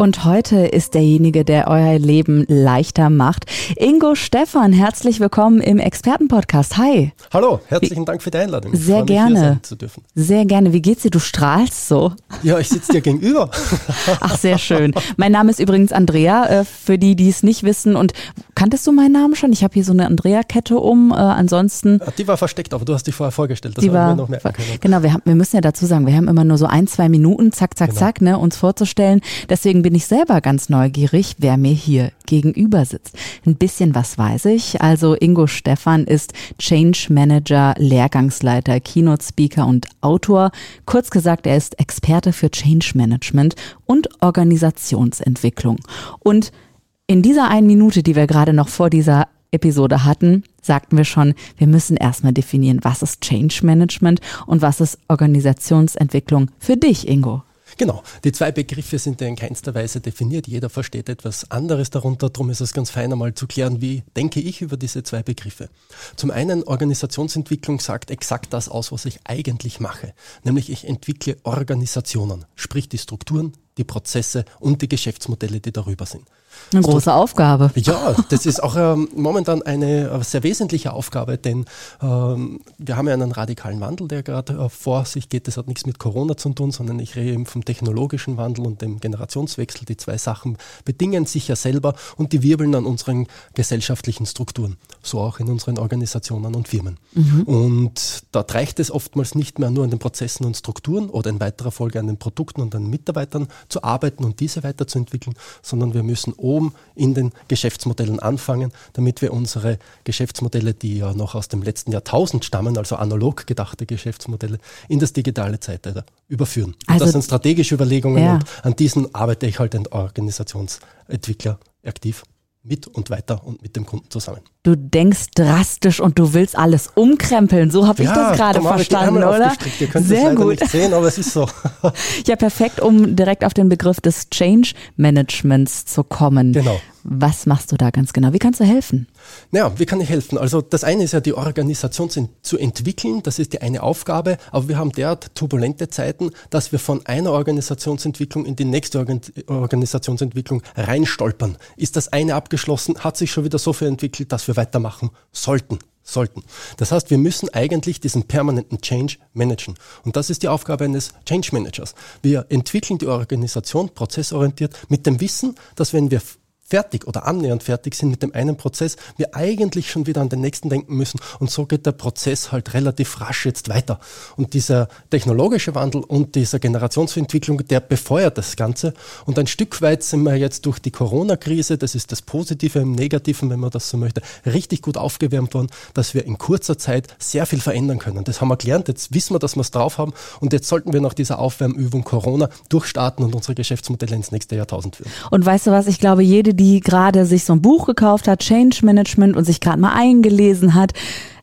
Und heute ist derjenige, der euer Leben leichter macht. Ingo Stefan, herzlich willkommen im Expertenpodcast. Hi. Hallo, herzlichen Dank für die Einladung. Ich Sehr gerne. Sehr gerne. Wie geht's dir? Du strahlst so. Ja, ich sitze dir gegenüber. Ach, sehr schön. Mein Name ist übrigens Andrea, äh, für die, die es nicht wissen. Und kanntest du meinen Namen schon? Ich habe hier so eine Andrea-Kette um. Äh, ansonsten. Die war versteckt, aber du hast dich vorher vorgestellt. Das die war, noch merken können. Genau, wir, haben, wir müssen ja dazu sagen, wir haben immer nur so ein, zwei Minuten, zack, zack, genau. zack, ne, uns vorzustellen. Deswegen bin ich selber ganz neugierig, wer mir hier gegenüber sitzt. Ein bisschen was weiß ich. Also Ingo Stefan ist Change Manager, Lehrgangsleiter, Keynote Speaker und Autor. Kurz gesagt, er ist Experte für Change Management und Organisationsentwicklung. Und in dieser einen Minute, die wir gerade noch vor dieser Episode hatten, sagten wir schon, wir müssen erstmal definieren, was ist Change Management und was ist Organisationsentwicklung für dich, Ingo. Genau, die zwei Begriffe sind ja in keinster Weise definiert. Jeder versteht etwas anderes darunter. Darum ist es ganz fein, einmal zu klären, wie denke ich über diese zwei Begriffe. Zum einen, Organisationsentwicklung sagt exakt das aus, was ich eigentlich mache. Nämlich ich entwickle Organisationen, sprich die Strukturen, die Prozesse und die Geschäftsmodelle, die darüber sind. Eine große Aufgabe. Ja, das ist auch ähm, momentan eine äh, sehr wesentliche Aufgabe, denn ähm, wir haben ja einen radikalen Wandel, der gerade äh, vor sich geht. Das hat nichts mit Corona zu tun, sondern ich rede eben vom technologischen Wandel und dem Generationswechsel. Die zwei Sachen bedingen sich ja selber und die wirbeln an unseren gesellschaftlichen Strukturen, so auch in unseren Organisationen und Firmen. Mhm. Und dort reicht es oftmals nicht mehr nur an den Prozessen und Strukturen oder in weiterer Folge an den Produkten und an den Mitarbeitern zu arbeiten und diese weiterzuentwickeln, sondern wir müssen oben in den Geschäftsmodellen anfangen, damit wir unsere Geschäftsmodelle, die ja noch aus dem letzten Jahrtausend stammen, also analog gedachte Geschäftsmodelle, in das digitale Zeitalter überführen. Also, das sind strategische Überlegungen ja. und an diesen arbeite ich halt als Organisationsentwickler aktiv mit und weiter und mit dem Kunden zusammen. Du denkst drastisch und du willst alles umkrempeln. So habe ja, ich das gerade verstanden, oder? Ihr könnt Sehr gut. nicht sehen, aber es ist so. ja, perfekt, um direkt auf den Begriff des Change Managements zu kommen. Genau. Was machst du da ganz genau? Wie kannst du helfen? Naja, wie kann ich helfen? Also das eine ist ja die Organisation zu entwickeln, das ist die eine Aufgabe, aber wir haben derart turbulente Zeiten, dass wir von einer Organisationsentwicklung in die nächste Organisationsentwicklung reinstolpern. Ist das eine abgeschlossen, hat sich schon wieder so viel entwickelt, dass wir weitermachen sollten sollten. Das heißt, wir müssen eigentlich diesen permanenten Change managen. Und das ist die Aufgabe eines Change Managers. Wir entwickeln die Organisation prozessorientiert mit dem Wissen, dass wenn wir fertig oder annähernd fertig sind mit dem einen Prozess, wir eigentlich schon wieder an den nächsten denken müssen. Und so geht der Prozess halt relativ rasch jetzt weiter. Und dieser technologische Wandel und dieser Generationsentwicklung, der befeuert das Ganze. Und ein Stück weit sind wir jetzt durch die Corona-Krise, das ist das Positive im Negativen, wenn man das so möchte, richtig gut aufgewärmt worden, dass wir in kurzer Zeit sehr viel verändern können. Das haben wir gelernt, jetzt wissen wir, dass wir es drauf haben und jetzt sollten wir nach dieser Aufwärmübung Corona durchstarten und unsere Geschäftsmodelle ins nächste Jahrtausend führen. Und weißt du was, ich glaube, jede die gerade sich so ein Buch gekauft hat, Change Management, und sich gerade mal eingelesen hat,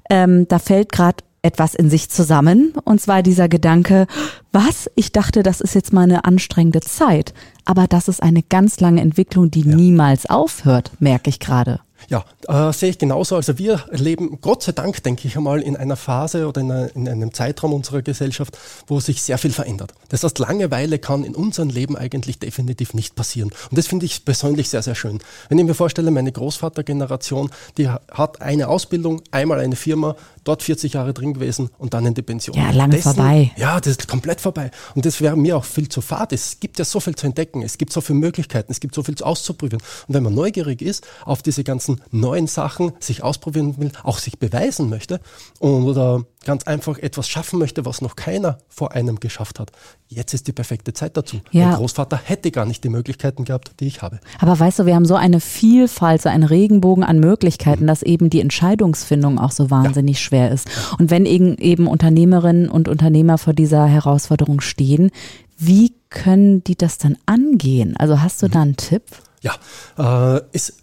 ähm, da fällt gerade etwas in sich zusammen. Und zwar dieser Gedanke, was? Ich dachte, das ist jetzt mal eine anstrengende Zeit. Aber das ist eine ganz lange Entwicklung, die ja. niemals aufhört, merke ich gerade. Ja, äh, sehe ich genauso. Also wir leben, Gott sei Dank, denke ich einmal, in einer Phase oder in, einer, in, einem Zeitraum unserer Gesellschaft, wo sich sehr viel verändert. Das heißt, Langeweile kann in unserem Leben eigentlich definitiv nicht passieren. Und das finde ich persönlich sehr, sehr schön. Wenn ich mir vorstelle, meine Großvatergeneration, die hat eine Ausbildung, einmal eine Firma, dort 40 Jahre drin gewesen und dann in die Pension. Ja, lange Dessen, vorbei. Ja, das ist komplett vorbei. Und das wäre mir auch viel zu fad. Es gibt ja so viel zu entdecken, es gibt so viele Möglichkeiten, es gibt so viel auszuprobieren. Und wenn man neugierig ist auf diese ganzen neuen Sachen, sich ausprobieren will, auch sich beweisen möchte oder ganz einfach etwas schaffen möchte, was noch keiner vor einem geschafft hat. Jetzt ist die perfekte Zeit dazu. Ja. Mein Großvater hätte gar nicht die Möglichkeiten gehabt, die ich habe. Aber weißt du, wir haben so eine Vielfalt, so einen Regenbogen an Möglichkeiten, mhm. dass eben die Entscheidungsfindung auch so wahnsinnig ja. schwer ist. Und wenn eben Unternehmerinnen und Unternehmer vor dieser Herausforderung stehen, wie können die das dann angehen? Also hast du mhm. da einen Tipp? Ja, äh, ist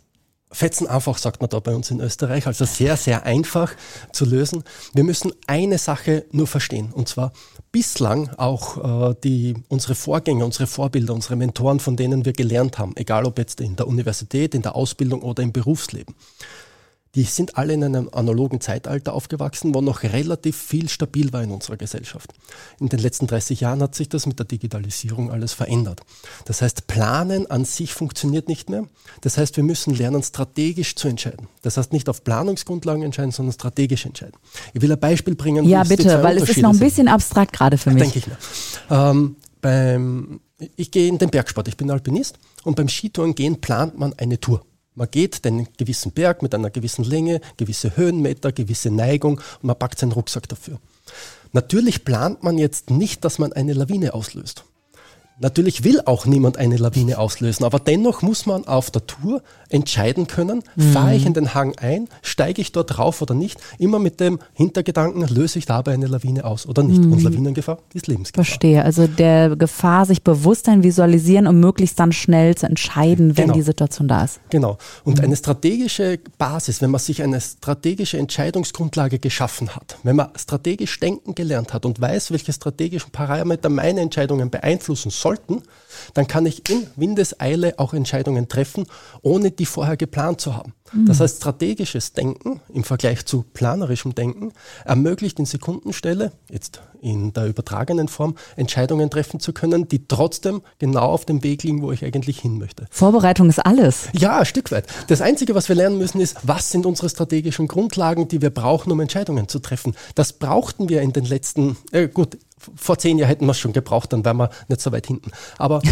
Fetzen einfach, sagt man da bei uns in Österreich, also sehr, sehr einfach zu lösen. Wir müssen eine Sache nur verstehen, und zwar bislang auch äh, die, unsere Vorgänger, unsere Vorbilder, unsere Mentoren, von denen wir gelernt haben, egal ob jetzt in der Universität, in der Ausbildung oder im Berufsleben die sind alle in einem analogen Zeitalter aufgewachsen, wo noch relativ viel stabil war in unserer Gesellschaft. In den letzten 30 Jahren hat sich das mit der Digitalisierung alles verändert. Das heißt, Planen an sich funktioniert nicht mehr. Das heißt, wir müssen lernen, strategisch zu entscheiden. Das heißt, nicht auf Planungsgrundlagen entscheiden, sondern strategisch entscheiden. Ich will ein Beispiel bringen. Ja, bitte, weil es ist noch ein bisschen abstrakt gerade für mich. Denke ich mir. Ähm, beim, ich gehe in den Bergsport, ich bin Alpinist und beim Skitouren gehen plant man eine Tour. Man geht den gewissen Berg mit einer gewissen Länge, gewisse Höhenmeter, gewisse Neigung und man packt seinen Rucksack dafür. Natürlich plant man jetzt nicht, dass man eine Lawine auslöst. Natürlich will auch niemand eine Lawine auslösen, aber dennoch muss man auf der Tour entscheiden können, mhm. fahre ich in den Hang ein, steige ich dort rauf oder nicht, immer mit dem Hintergedanken, löse ich dabei eine Lawine aus oder nicht. Mhm. Und Lawinengefahr ist Lebensgefahr. Verstehe, also der Gefahr sich bewusst ein visualisieren, um möglichst dann schnell zu entscheiden, wenn genau. die Situation da ist. Genau. Und mhm. eine strategische Basis, wenn man sich eine strategische Entscheidungsgrundlage geschaffen hat, wenn man strategisch denken gelernt hat und weiß, welche strategischen Parameter meine Entscheidungen beeinflussen sollten, dann kann ich in Windeseile auch Entscheidungen treffen, ohne die vorher geplant zu haben. Mhm. Das heißt, strategisches Denken im Vergleich zu planerischem Denken ermöglicht in Sekundenstelle, jetzt in der übertragenen Form, Entscheidungen treffen zu können, die trotzdem genau auf dem Weg liegen, wo ich eigentlich hin möchte. Vorbereitung ist alles. Ja, ein Stück weit. Das Einzige, was wir lernen müssen, ist, was sind unsere strategischen Grundlagen, die wir brauchen, um Entscheidungen zu treffen. Das brauchten wir in den letzten, äh, gut, vor zehn Jahren hätten wir es schon gebraucht, dann wären wir nicht so weit hinten. Aber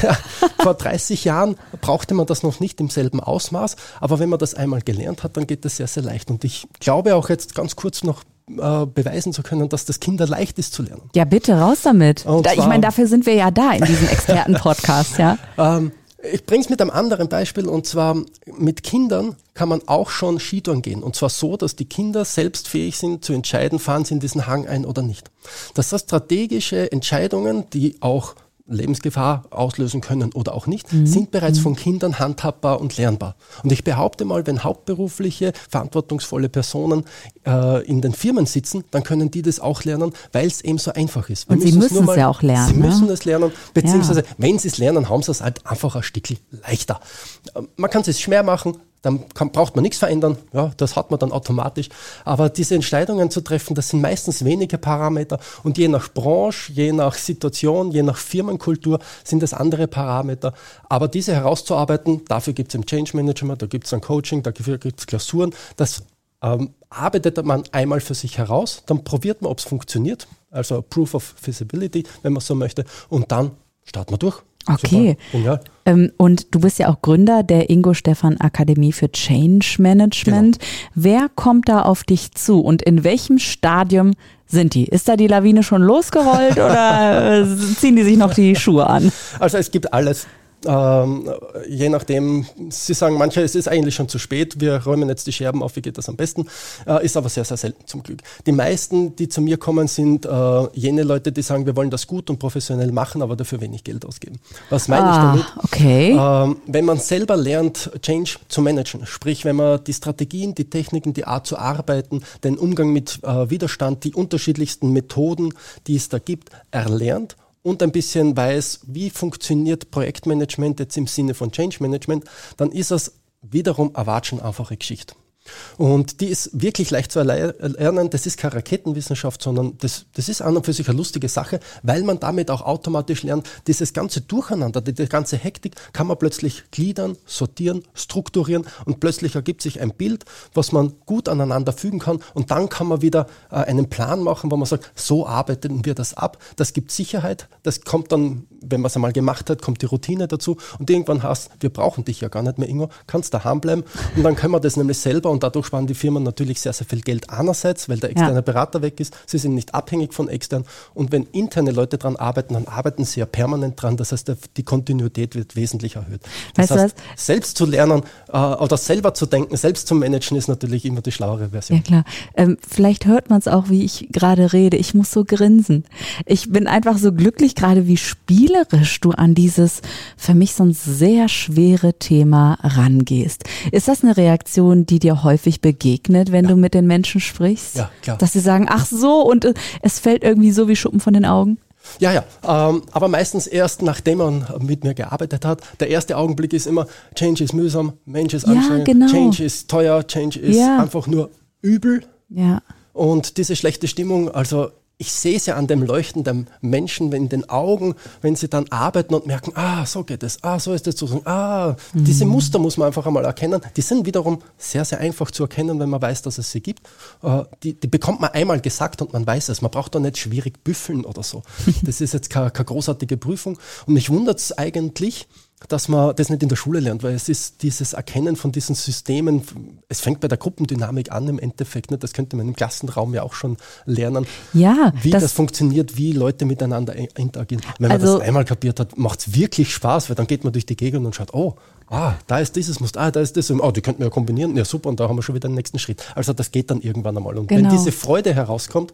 vor 30 Jahren brauchte man das noch nicht im selben Ausmaß. Aber wenn man das einmal gelernt hat, dann geht das sehr, sehr leicht. Und ich glaube auch jetzt ganz kurz noch äh, beweisen zu können, dass das Kinder leicht ist zu lernen. Ja, bitte raus damit. Da, ich meine, dafür sind wir ja da in diesem Experten-Podcast, ja. ähm, ich bringe es mit einem anderen Beispiel und zwar mit Kindern kann man auch schon Skitouren gehen. Und zwar so, dass die Kinder selbst fähig sind zu entscheiden, fahren sie in diesen Hang ein oder nicht. Das sind strategische Entscheidungen, die auch Lebensgefahr auslösen können oder auch nicht, mhm. sind bereits mhm. von Kindern handhabbar und lernbar. Und ich behaupte mal, wenn hauptberufliche, verantwortungsvolle Personen äh, in den Firmen sitzen, dann können die das auch lernen, weil es eben so einfach ist. Wir und sie müssen es ja auch lernen. Sie ne? müssen es lernen, beziehungsweise ja. wenn sie es lernen, haben sie es halt einfach ein Stück leichter. Äh, man kann es schwer machen, dann kann, braucht man nichts verändern, ja, das hat man dann automatisch. Aber diese Entscheidungen zu treffen, das sind meistens wenige Parameter und je nach Branche, je nach Situation, je nach Firmenkultur sind das andere Parameter. Aber diese herauszuarbeiten, dafür gibt es ein Change Management, da gibt es ein Coaching, dafür gibt es Klausuren, das ähm, arbeitet man einmal für sich heraus, dann probiert man, ob es funktioniert, also Proof of Feasibility, wenn man so möchte, und dann starten wir durch. Okay. Ähm, und du bist ja auch Gründer der Ingo Stefan Akademie für Change Management. Genau. Wer kommt da auf dich zu und in welchem Stadium sind die? Ist da die Lawine schon losgerollt oder äh, ziehen die sich noch die Schuhe an? Also es gibt alles. Ähm, je nachdem, Sie sagen, manche, es ist eigentlich schon zu spät, wir räumen jetzt die Scherben auf, wie geht das am besten, äh, ist aber sehr, sehr selten zum Glück. Die meisten, die zu mir kommen, sind äh, jene Leute, die sagen, wir wollen das gut und professionell machen, aber dafür wenig Geld ausgeben. Was meine ah, ich damit? Okay. Ähm, wenn man selber lernt, Change zu managen, sprich, wenn man die Strategien, die Techniken, die Art zu arbeiten, den Umgang mit äh, Widerstand, die unterschiedlichsten Methoden, die es da gibt, erlernt und ein bisschen weiß, wie funktioniert Projektmanagement jetzt im Sinne von Change Management, dann ist es wiederum eine einfache Geschichte. Und die ist wirklich leicht zu erlernen. Das ist keine Raketenwissenschaft, sondern das, das ist an und für sich eine lustige Sache, weil man damit auch automatisch lernt, dieses ganze Durcheinander, die, die ganze Hektik kann man plötzlich gliedern, sortieren, strukturieren und plötzlich ergibt sich ein Bild, was man gut aneinander fügen kann. Und dann kann man wieder äh, einen Plan machen, wo man sagt, so arbeiten wir das ab. Das gibt Sicherheit, das kommt dann, wenn man es einmal gemacht hat, kommt die Routine dazu. Und irgendwann hast, wir brauchen dich ja gar nicht mehr, Ingo, kannst daheim bleiben. Und dann können wir das nämlich selber und und dadurch sparen die Firmen natürlich sehr, sehr viel Geld einerseits, weil der externe ja. Berater weg ist. Sie sind nicht abhängig von extern. Und wenn interne Leute daran arbeiten, dann arbeiten sie ja permanent dran. Das heißt, die Kontinuität wird wesentlich erhöht. Das weißt heißt, selbst zu lernen äh, oder selber zu denken, selbst zu managen, ist natürlich immer die schlauere Version. Ja, klar. Ähm, vielleicht hört man es auch, wie ich gerade rede. Ich muss so grinsen. Ich bin einfach so glücklich gerade, wie spielerisch du an dieses für mich sonst sehr schwere Thema rangehst. Ist das eine Reaktion, die dir häufig begegnet, wenn ja. du mit den Menschen sprichst? Ja, klar. Dass sie sagen, ach so, und äh, es fällt irgendwie so wie Schuppen von den Augen? Ja, ja, ähm, aber meistens erst nachdem man mit mir gearbeitet hat. Der erste Augenblick ist immer, Change ist mühsam, Mensch ist anstrengend, ja, genau. Change ist teuer, Change ist ja. einfach nur übel. Ja. Und diese schlechte Stimmung, also ich sehe es ja an dem Leuchten der Menschen in den Augen, wenn sie dann arbeiten und merken, ah, so geht es, ah, so ist es zu ah, mhm. diese Muster muss man einfach einmal erkennen. Die sind wiederum sehr, sehr einfach zu erkennen, wenn man weiß, dass es sie gibt. Äh, die, die bekommt man einmal gesagt und man weiß es. Man braucht da nicht schwierig büffeln oder so. Das ist jetzt keine, keine großartige Prüfung. Und mich wundert es eigentlich, dass man das nicht in der Schule lernt, weil es ist dieses Erkennen von diesen Systemen, es fängt bei der Gruppendynamik an im Endeffekt, nicht? das könnte man im Klassenraum ja auch schon lernen, ja, wie das, das funktioniert, wie Leute miteinander interagieren. Wenn also, man das einmal kapiert hat, macht es wirklich Spaß, weil dann geht man durch die Gegend und schaut, oh, ah, da ist dieses Muster, ah, da ist das, oh, die könnten wir ja kombinieren, ja super, und da haben wir schon wieder den nächsten Schritt. Also das geht dann irgendwann einmal. Und genau. wenn diese Freude herauskommt,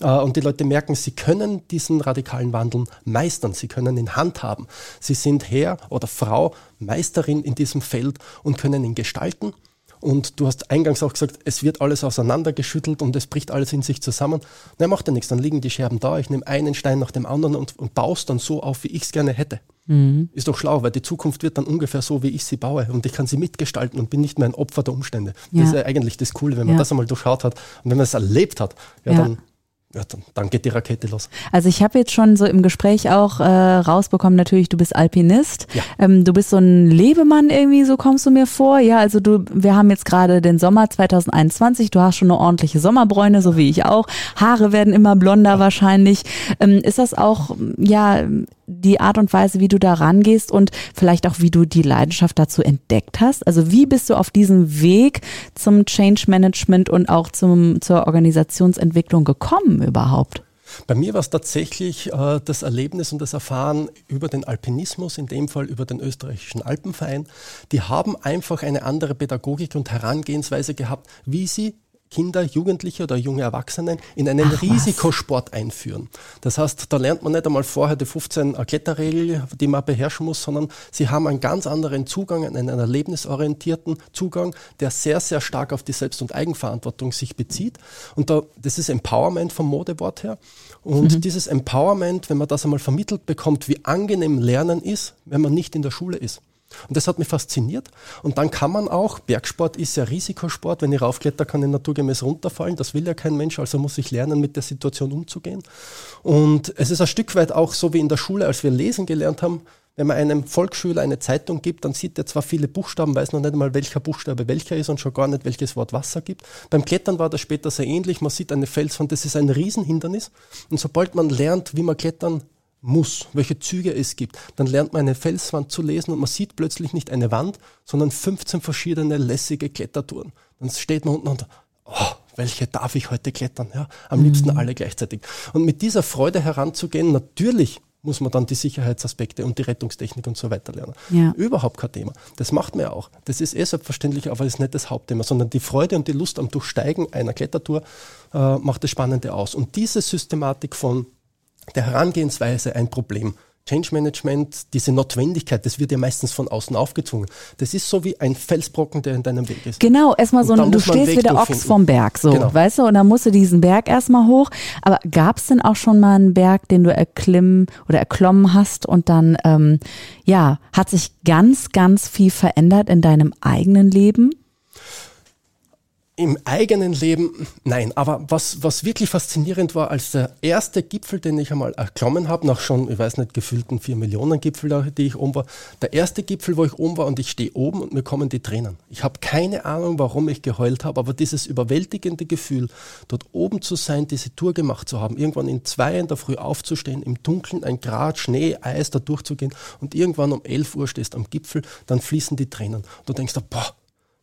und die Leute merken, sie können diesen radikalen Wandel meistern, sie können ihn handhaben. Sie sind Herr oder Frau, Meisterin in diesem Feld und können ihn gestalten. Und du hast eingangs auch gesagt, es wird alles auseinandergeschüttelt und es bricht alles in sich zusammen. Na, macht ja nichts, dann liegen die Scherben da, ich nehme einen Stein nach dem anderen und, und baue es dann so auf, wie ich es gerne hätte. Mhm. Ist doch schlau, weil die Zukunft wird dann ungefähr so, wie ich sie baue und ich kann sie mitgestalten und bin nicht mehr ein Opfer der Umstände. Ja. Das ist ja eigentlich das Coole, wenn man ja. das einmal durchschaut hat und wenn man es erlebt hat, ja, ja. dann ja, dann, dann, geht die Rakete los. Also ich habe jetzt schon so im Gespräch auch äh, rausbekommen, natürlich, du bist Alpinist. Ja. Ähm, du bist so ein Lebemann irgendwie, so kommst du mir vor. Ja, also du, wir haben jetzt gerade den Sommer 2021, du hast schon eine ordentliche Sommerbräune, so wie ich auch. Haare werden immer blonder ja. wahrscheinlich. Ähm, ist das auch, ja, die Art und Weise, wie du da rangehst und vielleicht auch, wie du die Leidenschaft dazu entdeckt hast? Also wie bist du auf diesem Weg zum Change Management und auch zum, zur Organisationsentwicklung gekommen überhaupt? Bei mir war es tatsächlich äh, das Erlebnis und das Erfahren über den Alpinismus, in dem Fall über den österreichischen Alpenverein. Die haben einfach eine andere Pädagogik und Herangehensweise gehabt, wie sie Kinder, Jugendliche oder junge Erwachsenen in einen Ach, Risikosport einführen. Das heißt, da lernt man nicht einmal vorher die 15 Kletterregel, die man beherrschen muss, sondern sie haben einen ganz anderen Zugang, einen erlebnisorientierten Zugang, der sehr, sehr stark auf die Selbst- und Eigenverantwortung sich bezieht. Und da, das ist Empowerment vom Modewort her. Und mhm. dieses Empowerment, wenn man das einmal vermittelt bekommt, wie angenehm Lernen ist, wenn man nicht in der Schule ist. Und das hat mich fasziniert. Und dann kann man auch, Bergsport ist ja Risikosport, wenn ich raufkletter, kann ich naturgemäß runterfallen. Das will ja kein Mensch, also muss ich lernen, mit der Situation umzugehen. Und es ist ein Stück weit auch so wie in der Schule, als wir lesen gelernt haben. Wenn man einem Volksschüler eine Zeitung gibt, dann sieht er zwar viele Buchstaben, weiß noch nicht mal, welcher Buchstabe welcher ist und schon gar nicht, welches Wort Wasser gibt. Beim Klettern war das später sehr ähnlich. Man sieht eine Felswand, das ist ein Riesenhindernis. Und sobald man lernt, wie man klettern muss, welche Züge es gibt. Dann lernt man eine Felswand zu lesen und man sieht plötzlich nicht eine Wand, sondern 15 verschiedene lässige Klettertouren. Dann steht man unten und, oh, welche darf ich heute klettern? Ja, am mhm. liebsten alle gleichzeitig. Und mit dieser Freude heranzugehen, natürlich muss man dann die Sicherheitsaspekte und die Rettungstechnik und so weiter lernen. Ja. Überhaupt kein Thema. Das macht man ja auch. Das ist eh selbstverständlich, aber es ist nicht das Hauptthema, sondern die Freude und die Lust am Durchsteigen einer Klettertour äh, macht das Spannende aus. Und diese Systematik von der Herangehensweise ein Problem. Change Management, diese Notwendigkeit, das wird ja meistens von außen aufgezwungen. Das ist so wie ein Felsbrocken, der in deinem Weg ist. Genau, erstmal so, ein, du stehst wie der Ochs vom Berg, so, genau. weißt du, und dann musst du diesen Berg erstmal hoch. Aber gab es denn auch schon mal einen Berg, den du erklimmen oder erklommen hast und dann, ähm, ja, hat sich ganz, ganz viel verändert in deinem eigenen Leben? Im eigenen Leben, nein, aber was, was wirklich faszinierend war, als der erste Gipfel, den ich einmal erklommen habe, nach schon, ich weiß nicht, gefühlten vier Millionen Gipfel, die ich oben war, der erste Gipfel, wo ich oben war und ich stehe oben und mir kommen die Tränen. Ich habe keine Ahnung, warum ich geheult habe, aber dieses überwältigende Gefühl, dort oben zu sein, diese Tour gemacht zu haben, irgendwann in zwei in der Früh aufzustehen, im Dunkeln, ein Grad, Schnee, Eis, da durchzugehen und irgendwann um elf Uhr stehst am Gipfel, dann fließen die Tränen. Du denkst, boah,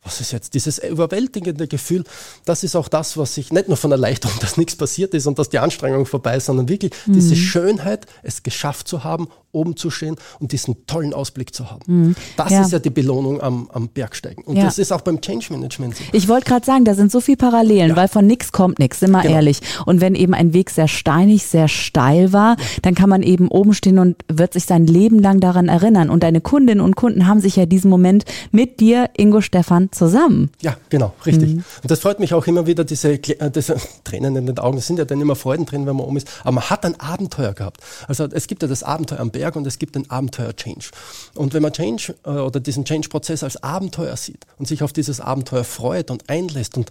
was ist jetzt dieses überwältigende Gefühl, das ist auch das, was ich nicht nur von Erleichterung, dass nichts passiert ist und dass die Anstrengung vorbei ist, sondern wirklich mhm. diese Schönheit, es geschafft zu haben, oben zu stehen und diesen tollen Ausblick zu haben. Mhm. Das ja. ist ja die Belohnung am, am Bergsteigen. Und ja. das ist auch beim Change Management so. Ich wollte gerade sagen, da sind so viele Parallelen, ja. weil von nichts kommt nichts, sind wir genau. ehrlich. Und wenn eben ein Weg sehr steinig, sehr steil war, dann kann man eben oben stehen und wird sich sein Leben lang daran erinnern. Und deine Kundinnen und Kunden haben sich ja diesen Moment mit dir, Ingo Stefan, zusammen. Ja, genau, richtig. Mhm. Und das freut mich auch immer wieder, diese, äh, diese Tränen in den Augen. Es sind ja dann immer Freuden drin, wenn man oben ist. Aber man hat ein Abenteuer gehabt. Also es gibt ja das Abenteuer am Berg und es gibt den Abenteuer Change. Und wenn man Change äh, oder diesen Change-Prozess als Abenteuer sieht und sich auf dieses Abenteuer freut und einlässt und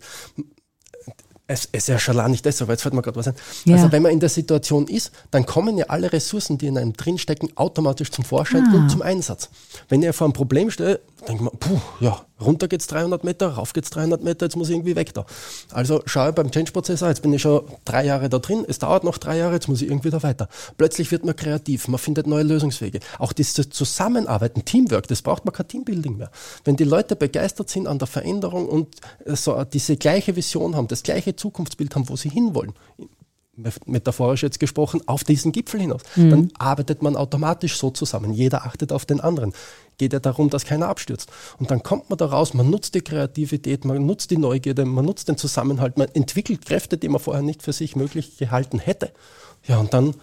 es, es ist ja schon nicht deshalb, jetzt fällt mir gerade was ein. Ja. Also wenn man in der Situation ist, dann kommen ja alle Ressourcen, die in einem drinstecken, automatisch zum Vorschein ah. und zum Einsatz. Wenn ihr vor einem Problem steht, denkt man, puh, ja, runter geht's 300 Meter, rauf geht's 300 Meter, jetzt muss ich irgendwie weg da. Also schaue beim Change-Prozess an, jetzt bin ich schon drei Jahre da drin, es dauert noch drei Jahre, jetzt muss ich irgendwie da weiter. Plötzlich wird man kreativ, man findet neue Lösungswege. Auch dieses Zusammenarbeiten, Teamwork, das braucht man kein Teambuilding mehr. Wenn die Leute begeistert sind an der Veränderung und so diese gleiche Vision haben, das gleiche Zukunftsbild haben, wo sie hinwollen, metaphorisch jetzt gesprochen, auf diesen Gipfel hinaus. Mhm. Dann arbeitet man automatisch so zusammen. Jeder achtet auf den anderen. Geht ja darum, dass keiner abstürzt. Und dann kommt man da raus, man nutzt die Kreativität, man nutzt die Neugierde, man nutzt den Zusammenhalt, man entwickelt Kräfte, die man vorher nicht für sich möglich gehalten hätte. Ja, und dann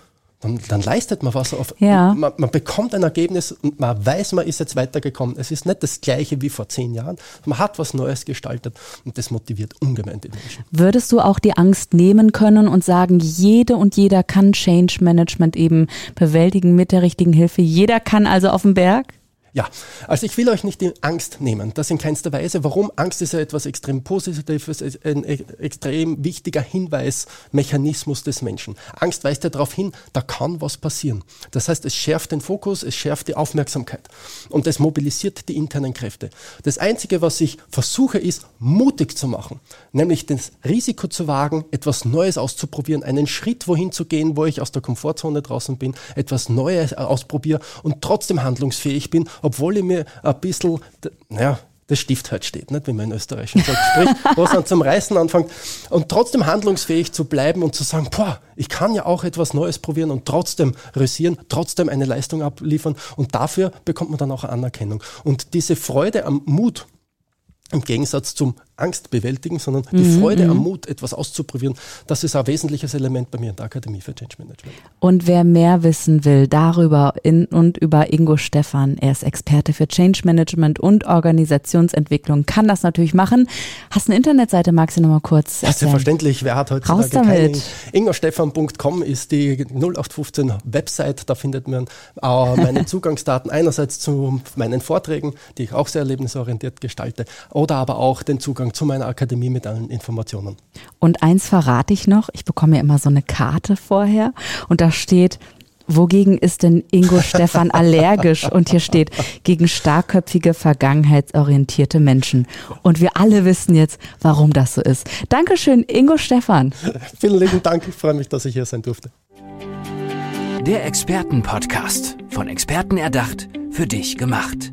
dann, dann, leistet man was auf. Ja. Man, man, bekommt ein Ergebnis und man weiß, man ist jetzt weitergekommen. Es ist nicht das gleiche wie vor zehn Jahren. Man hat was Neues gestaltet und das motiviert ungemein die Menschen. Würdest du auch die Angst nehmen können und sagen, jede und jeder kann Change Management eben bewältigen mit der richtigen Hilfe? Jeder kann also auf den Berg? Ja, also ich will euch nicht die Angst nehmen, das in keinster Weise. Warum? Angst ist ja etwas extrem Positives, ein e-, extrem wichtiger Hinweismechanismus des Menschen. Angst weist ja darauf hin, da kann was passieren. Das heißt, es schärft den Fokus, es schärft die Aufmerksamkeit und es mobilisiert die internen Kräfte. Das Einzige, was ich versuche, ist, mutig zu machen, nämlich das Risiko zu wagen, etwas Neues auszuprobieren, einen Schritt wohin zu gehen, wo ich aus der Komfortzone draußen bin, etwas Neues ausprobiere und trotzdem handlungsfähig bin obwohl ich mir ein bisschen, naja, das Stift halt steht, nicht, wie man in Österreich sagt, sprich, was dann zum Reißen anfängt. Und trotzdem handlungsfähig zu bleiben und zu sagen, boah, ich kann ja auch etwas Neues probieren und trotzdem rüsieren, trotzdem eine Leistung abliefern. Und dafür bekommt man dann auch Anerkennung. Und diese Freude am Mut, im Gegensatz zum Angst bewältigen, sondern die mhm, Freude am mhm. Mut, etwas auszuprobieren, das ist ein wesentliches Element bei mir in der Akademie für Change Management. Und wer mehr wissen will darüber in und über Ingo Stefan, er ist Experte für Change Management und Organisationsentwicklung, kann das natürlich machen. Hast eine Internetseite, magst du nochmal kurz erzählen? Selbstverständlich, wer hat heute Raus damit. ingostefan.com ist die 0815 Website, da findet man äh, meine Zugangsdaten einerseits zu meinen Vorträgen, die ich auch sehr erlebnisorientiert gestalte, oder aber auch den Zugang zu meiner Akademie mit allen Informationen. Und eins verrate ich noch, ich bekomme ja immer so eine Karte vorher und da steht, Wogegen ist denn Ingo Stefan allergisch? Und hier steht, gegen starkköpfige, vergangenheitsorientierte Menschen. Und wir alle wissen jetzt, warum das so ist. Dankeschön, Ingo Stefan. Vielen lieben Dank, ich freue mich, dass ich hier sein durfte. Der Expertenpodcast. Von Experten erdacht, für dich gemacht.